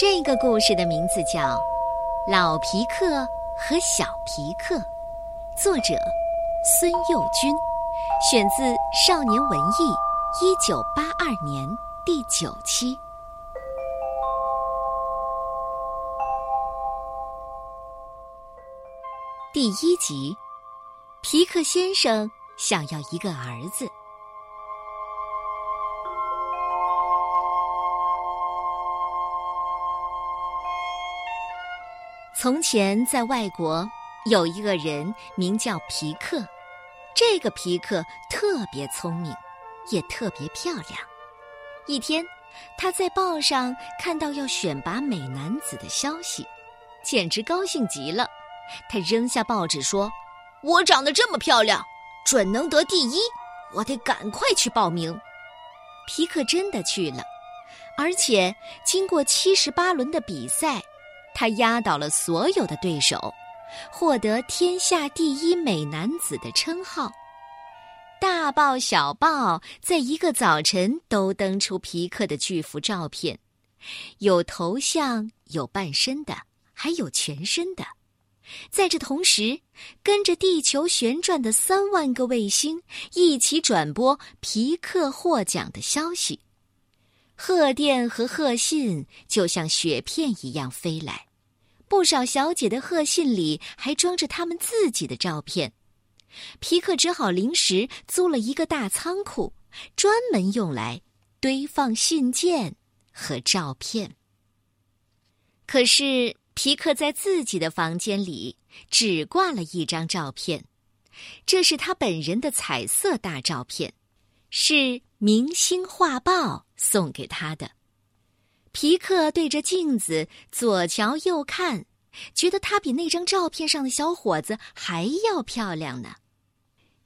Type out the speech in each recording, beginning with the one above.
这个故事的名字叫《老皮克和小皮克》，作者孙幼军，选自《少年文艺》一九八二年第九期。第一集，皮克先生想要一个儿子。从前，在外国有一个人名叫皮克，这个皮克特别聪明，也特别漂亮。一天，他在报上看到要选拔美男子的消息，简直高兴极了。他扔下报纸说：“我长得这么漂亮，准能得第一！我得赶快去报名。”皮克真的去了，而且经过七十八轮的比赛。他压倒了所有的对手，获得天下第一美男子的称号。大报小报在一个早晨都登出皮克的巨幅照片，有头像，有半身的，还有全身的。在这同时，跟着地球旋转的三万个卫星一起转播皮克获奖的消息。贺电和贺信就像雪片一样飞来，不少小姐的贺信里还装着他们自己的照片。皮克只好临时租了一个大仓库，专门用来堆放信件和照片。可是皮克在自己的房间里只挂了一张照片，这是他本人的彩色大照片，是《明星画报》。送给他的，皮克对着镜子左瞧右看，觉得他比那张照片上的小伙子还要漂亮呢。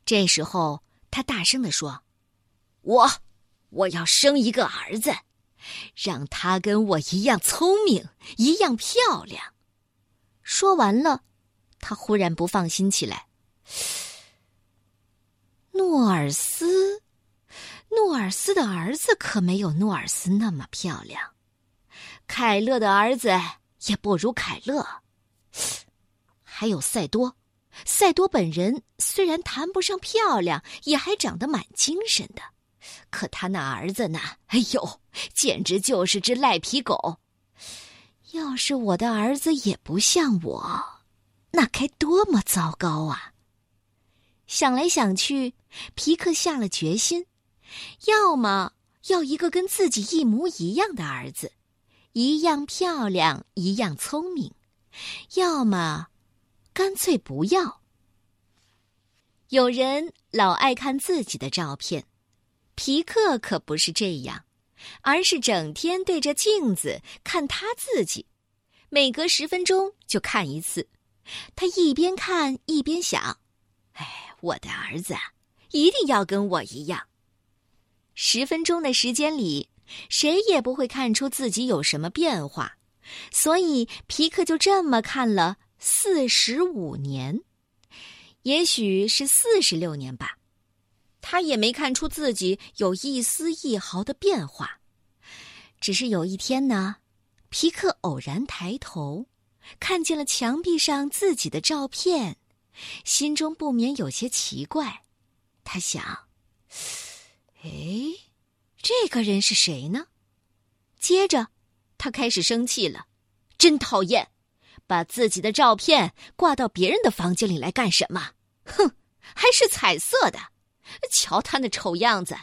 这时候，他大声地说：“我，我要生一个儿子，让他跟我一样聪明，一样漂亮。”说完了，他忽然不放心起来。诺尔斯。诺尔斯的儿子可没有诺尔斯那么漂亮，凯勒的儿子也不如凯勒，还有赛多。赛多本人虽然谈不上漂亮，也还长得蛮精神的，可他那儿子呢？哎呦，简直就是只赖皮狗。要是我的儿子也不像我，那该多么糟糕啊！想来想去，皮克下了决心。要么要一个跟自己一模一样的儿子，一样漂亮，一样聪明；要么干脆不要。有人老爱看自己的照片，皮克可不是这样，而是整天对着镜子看他自己，每隔十分钟就看一次。他一边看一边想：“哎，我的儿子啊一定要跟我一样。”十分钟的时间里，谁也不会看出自己有什么变化，所以皮克就这么看了四十五年，也许是四十六年吧，他也没看出自己有一丝一毫的变化。只是有一天呢，皮克偶然抬头，看见了墙壁上自己的照片，心中不免有些奇怪。他想。哎，这个人是谁呢？接着，他开始生气了，真讨厌！把自己的照片挂到别人的房间里来干什么？哼，还是彩色的！瞧他那丑样子，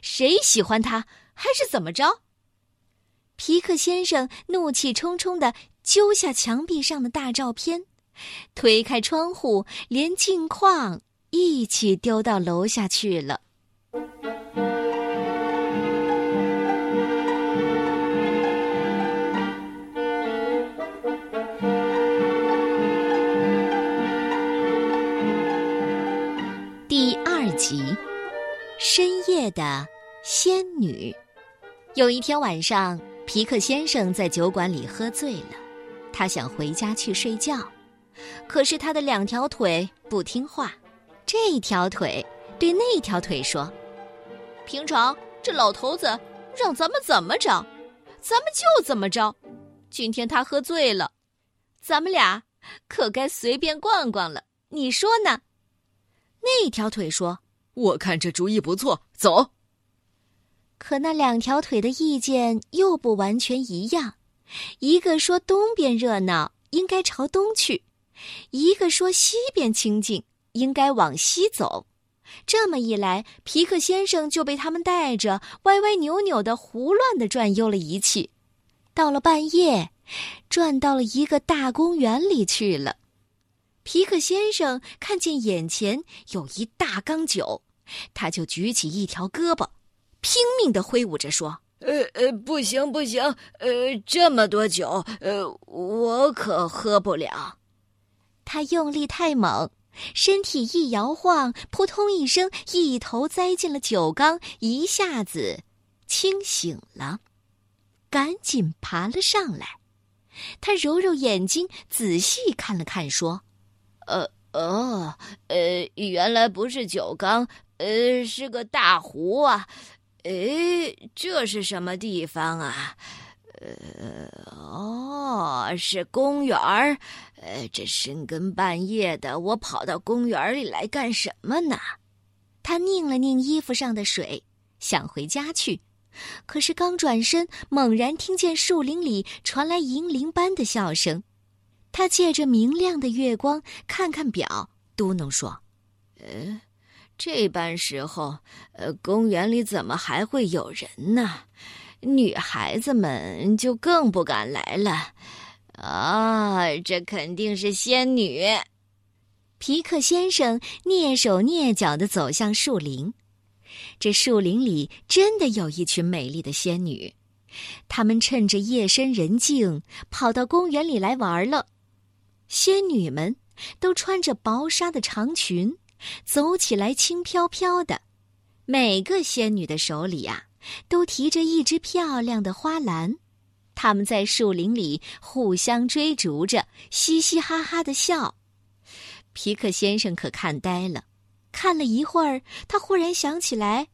谁喜欢他还是怎么着？皮克先生怒气冲冲的揪下墙壁上的大照片，推开窗户，连镜框一起丢到楼下去了。第二集深夜的仙女。有一天晚上，皮克先生在酒馆里喝醉了，他想回家去睡觉，可是他的两条腿不听话，这条腿对那条腿说：“平常这老头子让咱们怎么着，咱们就怎么着。今天他喝醉了，咱们俩可该随便逛逛了。你说呢？”那条腿说：“我看这主意不错，走。”可那两条腿的意见又不完全一样，一个说东边热闹，应该朝东去；一个说西边清静，应该往西走。这么一来，皮克先生就被他们带着歪歪扭扭的、胡乱的转悠了一气。到了半夜，转到了一个大公园里去了。皮克先生看见眼前有一大缸酒，他就举起一条胳膊。拼命的挥舞着说：“呃呃，不行不行，呃，这么多酒，呃，我可喝不了。”他用力太猛，身体一摇晃，扑通一声，一头栽进了酒缸，一下子清醒了，赶紧爬了上来。他揉揉眼睛，仔细看了看，说：“呃哦，呃，原来不是酒缸，呃，是个大湖啊。”哎，这是什么地方啊？呃，哦，是公园儿。呃，这深更半夜的，我跑到公园里来干什么呢？他拧了拧衣服上的水，想回家去。可是刚转身，猛然听见树林里传来银铃般的笑声。他借着明亮的月光看看表，嘟囔说：“呃。”这般时候，呃，公园里怎么还会有人呢？女孩子们就更不敢来了。啊，这肯定是仙女。皮克先生蹑手蹑脚的走向树林，这树林里真的有一群美丽的仙女，她们趁着夜深人静，跑到公园里来玩了。仙女们都穿着薄纱的长裙。走起来轻飘飘的，每个仙女的手里呀，都提着一只漂亮的花篮。他们在树林里互相追逐着，嘻嘻哈哈的笑。皮克先生可看呆了，看了一会儿，他忽然想起来，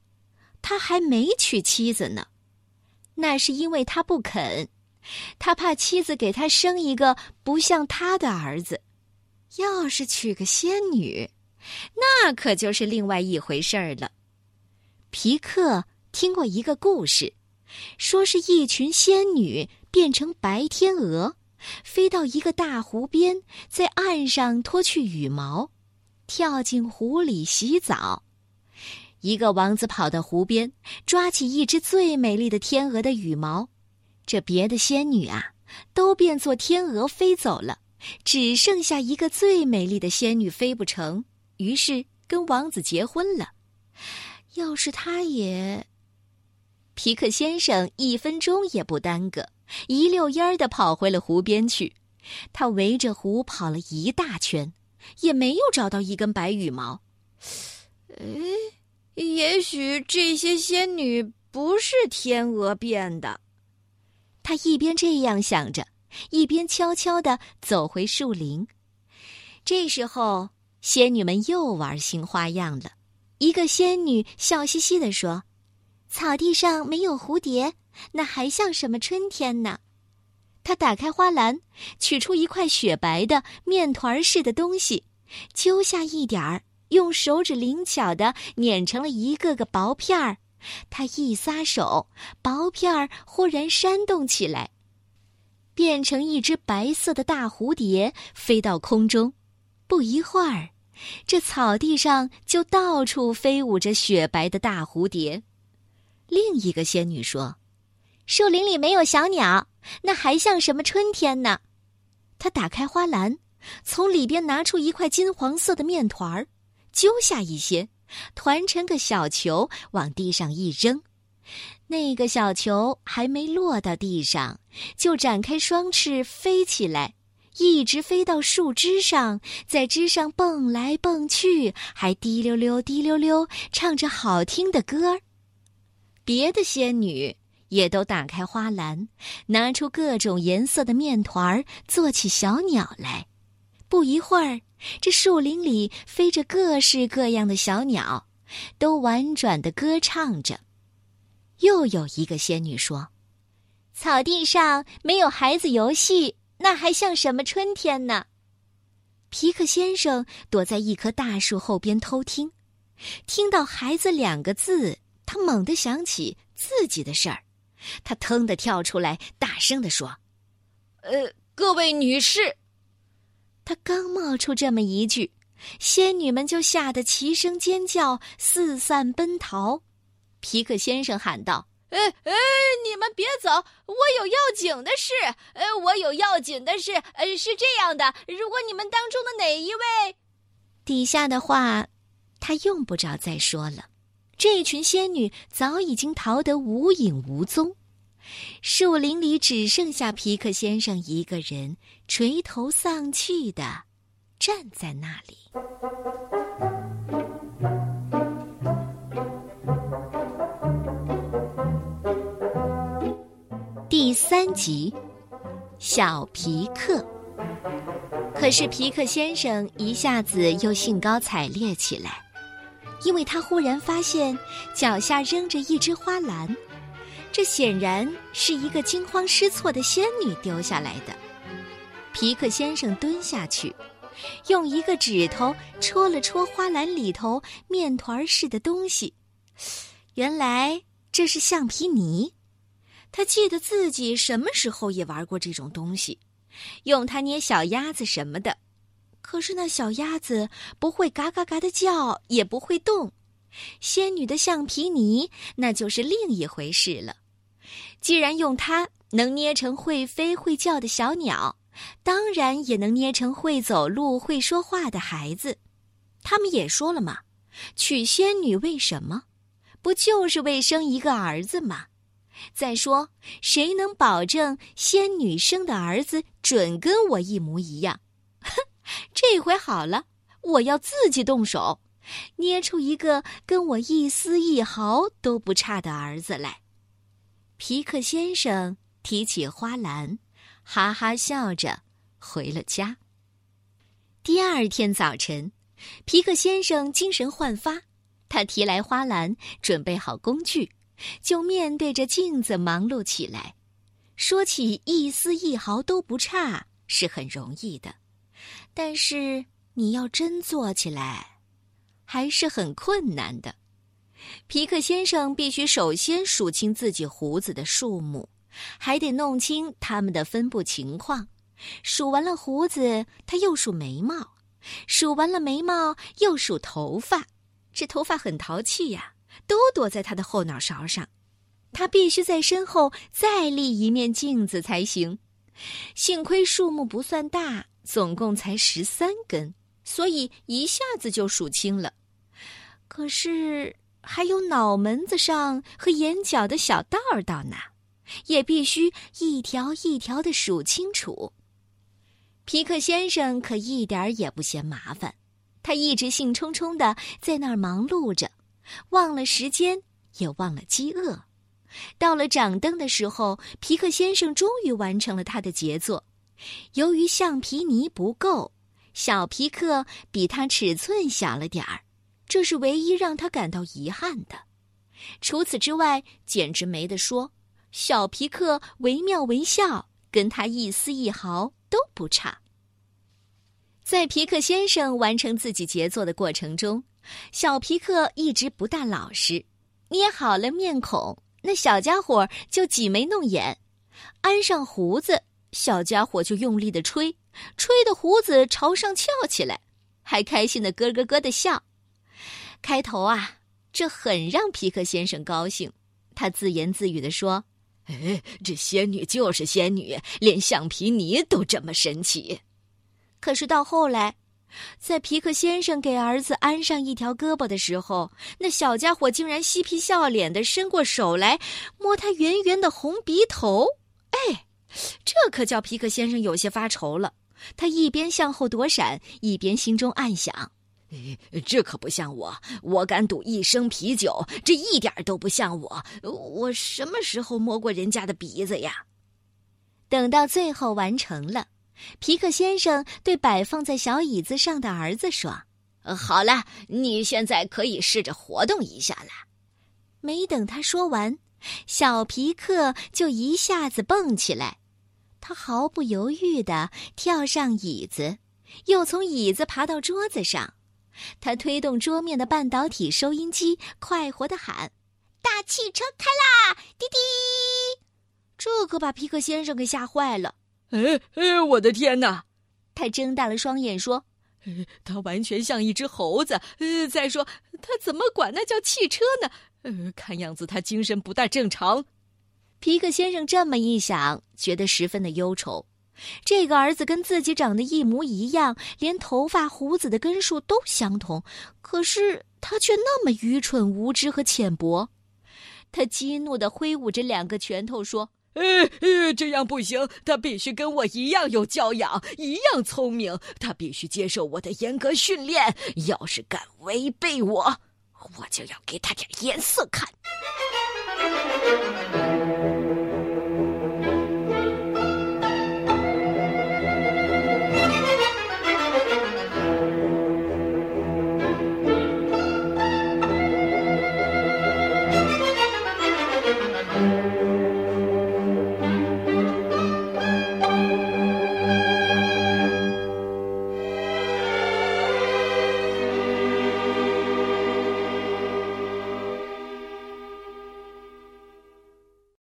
他还没娶妻子呢。那是因为他不肯，他怕妻子给他生一个不像他的儿子。要是娶个仙女。那可就是另外一回事儿了。皮克听过一个故事，说是一群仙女变成白天鹅，飞到一个大湖边，在岸上脱去羽毛，跳进湖里洗澡。一个王子跑到湖边，抓起一只最美丽的天鹅的羽毛，这别的仙女啊，都变作天鹅飞走了，只剩下一个最美丽的仙女飞不成。于是跟王子结婚了。要是他也，皮克先生一分钟也不耽搁，一溜烟儿的跑回了湖边去。他围着湖跑了一大圈，也没有找到一根白羽毛。哎，也许这些仙女不是天鹅变的。他一边这样想着，一边悄悄地走回树林。这时候。仙女们又玩新花样了。一个仙女笑嘻嘻地说：“草地上没有蝴蝶，那还像什么春天呢？”她打开花篮，取出一块雪白的面团似的东西，揪下一点儿，用手指灵巧地碾成了一个个薄片儿。他一撒手，薄片儿忽然扇动起来，变成一只白色的大蝴蝶，飞到空中。不一会儿。这草地上就到处飞舞着雪白的大蝴蝶。另一个仙女说：“树林里没有小鸟，那还像什么春天呢？”她打开花篮，从里边拿出一块金黄色的面团儿，揪下一些，团成个小球，往地上一扔。那个小球还没落到地上，就展开双翅飞起来。一直飞到树枝上，在枝上蹦来蹦去，还滴溜溜、滴溜溜唱着好听的歌儿。别的仙女也都打开花篮，拿出各种颜色的面团儿，做起小鸟来。不一会儿，这树林里飞着各式各样的小鸟，都婉转的歌唱着。又有一个仙女说：“草地上没有孩子游戏，那还像什么春天呢？皮克先生躲在一棵大树后边偷听，听到“孩子”两个字，他猛地想起自己的事儿，他腾地跳出来，大声地说：“呃，各位女士。”他刚冒出这么一句，仙女们就吓得齐声尖叫，四散奔逃。皮克先生喊道。哎哎，你们别走！我有要紧的事。呃，我有要紧的事。呃，是这样的，如果你们当中的哪一位……底下的话，他用不着再说了。这群仙女早已经逃得无影无踪，树林里只剩下皮克先生一个人，垂头丧气的站在那里。第三集，小皮克。可是皮克先生一下子又兴高采烈起来，因为他忽然发现脚下扔着一只花篮，这显然是一个惊慌失措的仙女丢下来的。皮克先生蹲下去，用一个指头戳了戳花篮里头面团似的东西，原来这是橡皮泥。他记得自己什么时候也玩过这种东西，用它捏小鸭子什么的。可是那小鸭子不会嘎嘎嘎的叫，也不会动。仙女的橡皮泥那就是另一回事了。既然用它能捏成会飞会叫的小鸟，当然也能捏成会走路会说话的孩子。他们也说了嘛，娶仙女为什么？不就是为生一个儿子吗？再说，谁能保证仙女生的儿子准跟我一模一样？哼，这回好了，我要自己动手，捏出一个跟我一丝一毫都不差的儿子来。皮克先生提起花篮，哈哈笑着回了家。第二天早晨，皮克先生精神焕发，他提来花篮，准备好工具。就面对着镜子忙碌起来。说起一丝一毫都不差是很容易的，但是你要真做起来，还是很困难的。皮克先生必须首先数清自己胡子的数目，还得弄清它们的分布情况。数完了胡子，他又数眉毛；数完了眉毛，又数头发。这头发很淘气呀。都躲在他的后脑勺上，他必须在身后再立一面镜子才行。幸亏数目不算大，总共才十三根，所以一下子就数清了。可是还有脑门子上和眼角的小道道呢，也必须一条一条的数清楚。皮克先生可一点也不嫌麻烦，他一直兴冲冲的在那儿忙碌着。忘了时间，也忘了饥饿。到了掌灯的时候，皮克先生终于完成了他的杰作。由于橡皮泥不够，小皮克比他尺寸小了点儿，这是唯一让他感到遗憾的。除此之外，简直没得说。小皮克惟妙惟肖，跟他一丝一毫都不差。在皮克先生完成自己杰作的过程中。小皮克一直不大老实，捏好了面孔，那小家伙就挤眉弄眼；安上胡子，小家伙就用力的吹，吹的胡子朝上翘起来，还开心的咯咯咯的笑。开头啊，这很让皮克先生高兴，他自言自语的说：“哎，这仙女就是仙女，连橡皮泥都这么神奇。”可是到后来。在皮克先生给儿子安上一条胳膊的时候，那小家伙竟然嬉皮笑脸的伸过手来摸他圆圆的红鼻头。哎，这可叫皮克先生有些发愁了。他一边向后躲闪，一边心中暗想：“这可不像我，我敢赌一升啤酒，这一点都不像我。我什么时候摸过人家的鼻子呀？”等到最后完成了。皮克先生对摆放在小椅子上的儿子说：“好了，你现在可以试着活动一下了。”没等他说完，小皮克就一下子蹦起来，他毫不犹豫地跳上椅子，又从椅子爬到桌子上。他推动桌面的半导体收音机，快活地喊：“大汽车开啦！滴滴！”这可把皮克先生给吓坏了。哎哎，我的天哪！他睁大了双眼说：“他完全像一只猴子。呃，再说他怎么管那叫汽车呢？呃，看样子他精神不大正常。”皮克先生这么一想，觉得十分的忧愁。这个儿子跟自己长得一模一样，连头发、胡子的根数都相同，可是他却那么愚蠢、无知和浅薄。他激怒地挥舞着两个拳头说：“呃呃，这样不行，他必须跟我一样有教养，一样聪明。他必须接受我的严格训练。要是敢违背我，我就要给他点颜色看。”